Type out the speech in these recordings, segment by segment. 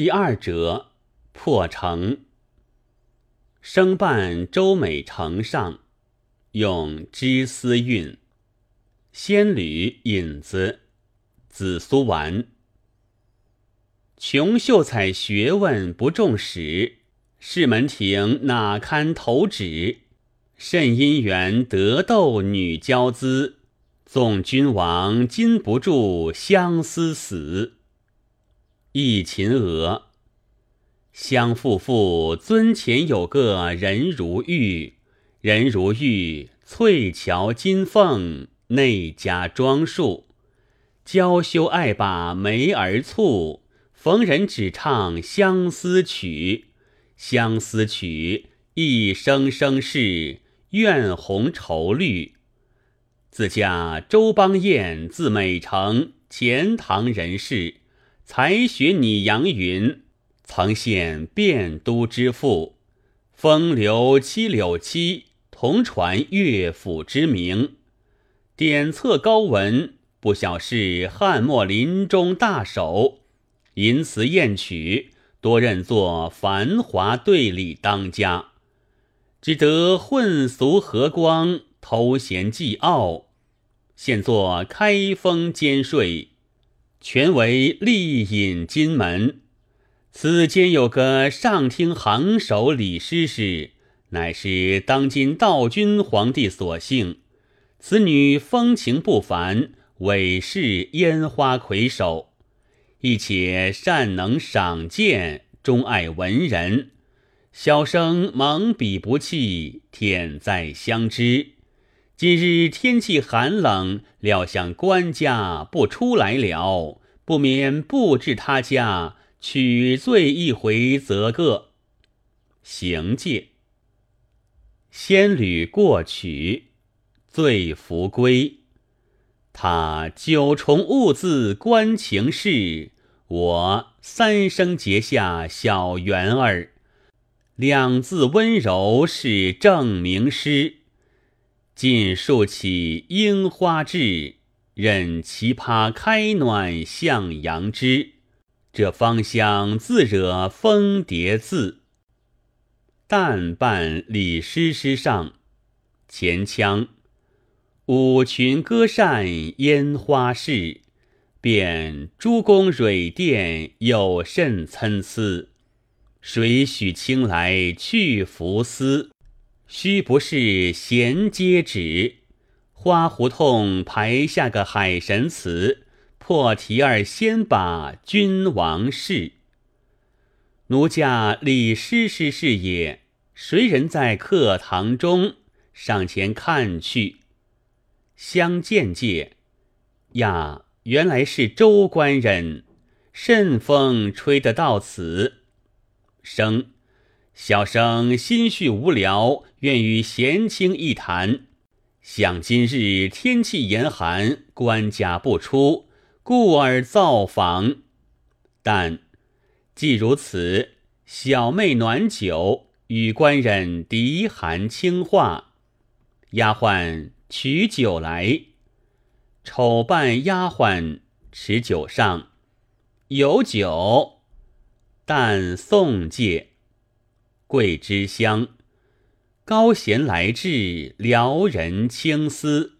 第二折破城，生伴周美城上，用织丝韵。仙侣引子，紫苏丸。穷秀才学问不重史，士门庭哪堪投纸？甚姻缘得斗女娇姿，纵君王禁不住相思死。忆秦娥，相父父尊前有个人如玉，人如玉，翠桥金凤，内家装束，娇羞爱把眉儿蹙，逢人只唱相思曲，相思曲一声声是怨红愁绿。自家周邦彦，字美成，钱塘人士。才学拟阳云，曾现汴都之父，风流七柳七，同传乐府之名。典册高文，不晓是汉末临终大手。淫词艳曲，多认作繁华对礼当家。只得混俗和光，偷闲寄傲，现作开封兼税。全为丽隐金门，此间有个上厅行首李师师，乃是当今道君皇帝所幸。此女风情不凡，委是烟花魁首，亦且善能赏鉴，钟爱文人。小生蒙笔不弃，天在相知。今日天气寒冷，料想官家不出来了，不免布置他家取醉一回，则个行戒。仙侣过取，醉扶归。他九重兀自关情事，我三生结下小缘儿，两字温柔是正名诗。尽竖起樱花枝，任奇葩开暖向阳枝。这芳香自惹蜂蝶自。淡伴李师师上，前腔。舞裙歌扇烟花事，便诸公蕊殿有甚参差？谁许青来去浮丝？须不是衔接纸，花胡同排下个海神祠，破题儿先把君王事。奴家李师师是也，谁人在课堂中上前看去？相见介呀，原来是州官人，甚风吹得到此？生。小生心绪无聊，愿与贤卿一谈。想今日天气严寒，官家不出，故而造访。但既如此，小妹暖酒，与官人涤寒清话。丫鬟取酒来，丑扮丫鬟持酒上，有酒，但送戒。桂枝香，高贤来至，撩人青丝。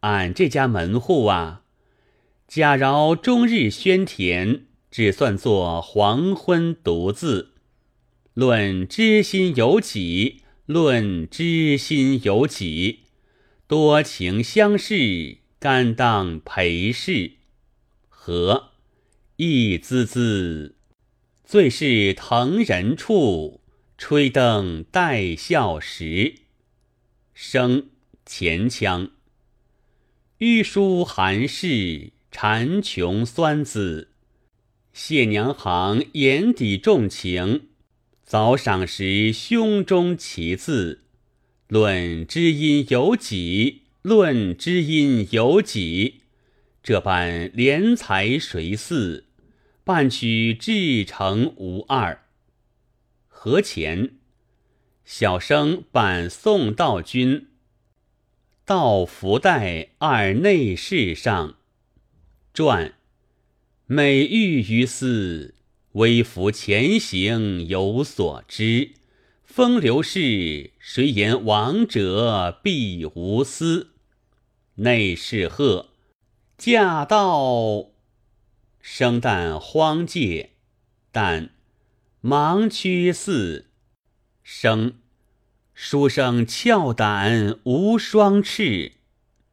俺这家门户啊，假饶终日喧甜，只算作黄昏独自。论知心有几？论知心有几？多情相视，甘当陪侍。和一滋滋，最是疼人处。吹灯待笑时，生前腔。玉书寒士，缠琼酸子。谢娘行眼底重情，早赏时胸中奇字。论知音有几？论知音有几？这般怜才谁似？半曲至诚无二。何前，小生板宋道君，道福带二内侍上，传美玉于斯，微服前行有所知。风流事，谁言王者必无私？内侍贺，驾到。生旦荒界，旦盲区四。生书生俏胆无双翅，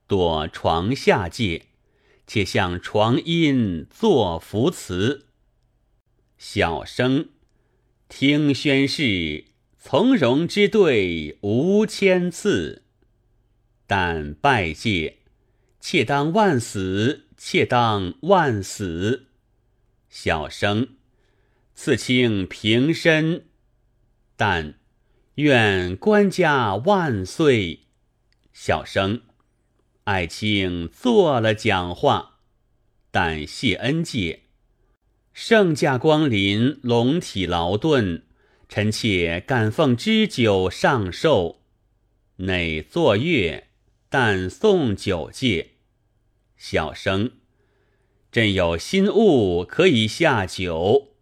躲床下界，且向床阴作扶词。小生听宣誓，从容之对无千次。但拜戒，且当万死。且当万死，小生赐卿平身，但愿官家万岁。小生爱卿做了讲话，但谢恩戒。圣驾光临，龙体劳顿，臣妾敢奉知酒上寿，乃坐月，但送酒戒。小生，朕有新物可以下酒，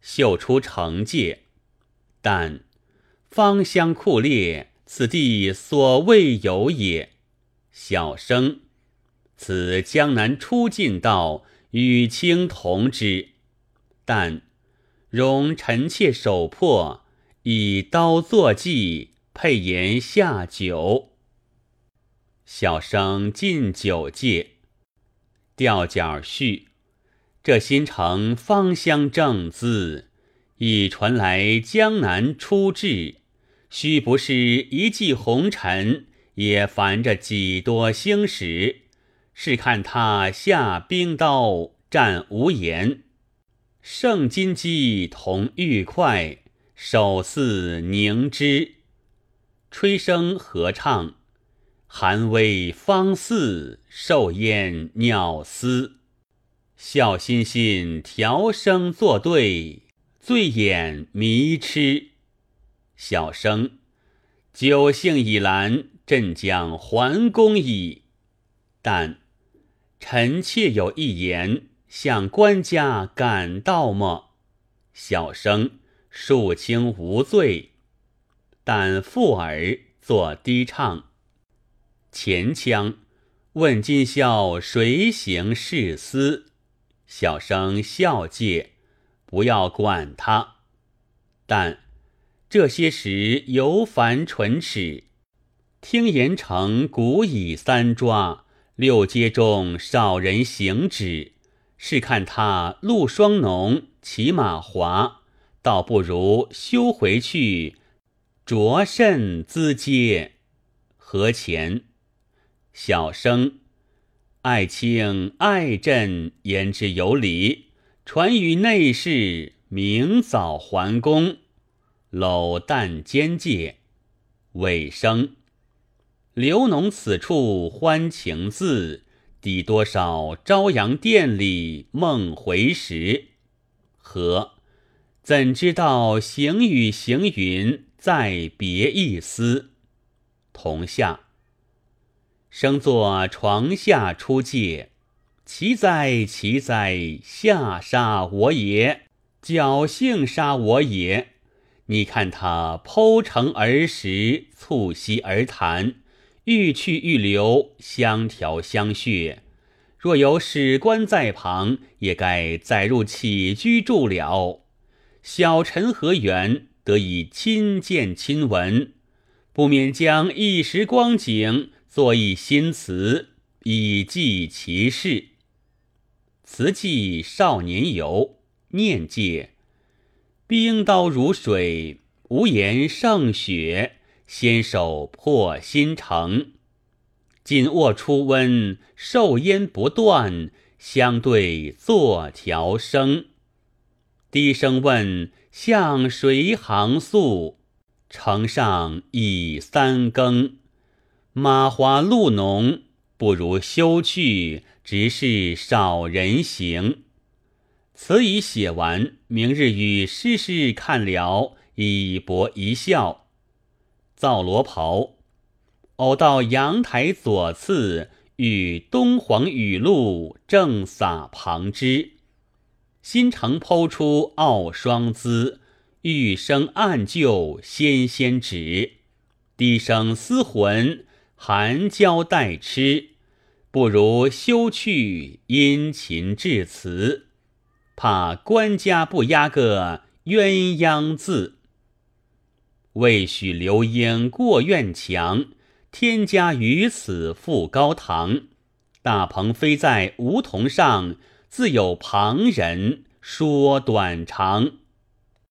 秀出惩戒。但芳香酷烈，此地所未有也。小生，此江南初进道，与卿同之。但容臣妾手破，以刀作记，配言下酒。小生进酒戒。吊脚续，这新城芳香正滋，已传来江南初至，须不是一骑红尘，也烦着几多星矢。是看他下冰刀，战无言。胜金鸡同玉块，手似凝脂。吹声合唱。寒微方似寿烟鸟嘶，笑欣欣调声作对，醉眼迷痴。小生酒兴已阑，朕将还宫矣。但臣妾有一言，向官家感道么？小生恕卿无罪，但附耳作低唱。前腔问今宵谁行事思？小生笑介，不要管他。但这些时犹烦唇齿。听言城古已三抓，六街中少人行止。试看他露霜浓，骑马滑，倒不如休回去，着甚资嗟？何前？小生爱卿爱朕，言之有理。传与内侍，明早还宫。搂旦监界，尾声。刘农此处欢情字，抵多少朝阳殿里梦回时？何怎知道行雨行云，在别一丝？同下。生坐床下出界，奇哉奇哉！下杀我也，侥幸杀我也。你看他剖成儿时，促膝而谈，欲去欲留，相调相谑。若有史官在旁，也该载入起居注了。小臣何缘得以亲见亲闻？不免将一时光景。作一新词以记其事。词记少年游，念介：冰刀如水，无言胜雪。纤手破新城，紧握初温，受烟不断。相对作调声，低声问向谁行宿？城上已三更。马华路浓，不如休去，直是少人行。此已写完，明日与诗诗看了，以博一笑。造罗袍，偶到阳台左次，遇东皇雨露，正洒旁枝。新城剖出傲霜姿，玉生暗就纤纤指。低声思魂，含娇待痴，不如休去殷勤致辞，怕官家不押个鸳鸯字。未许流莺过院墙，天家于此复高堂。大鹏飞在梧桐上，自有旁人说短长。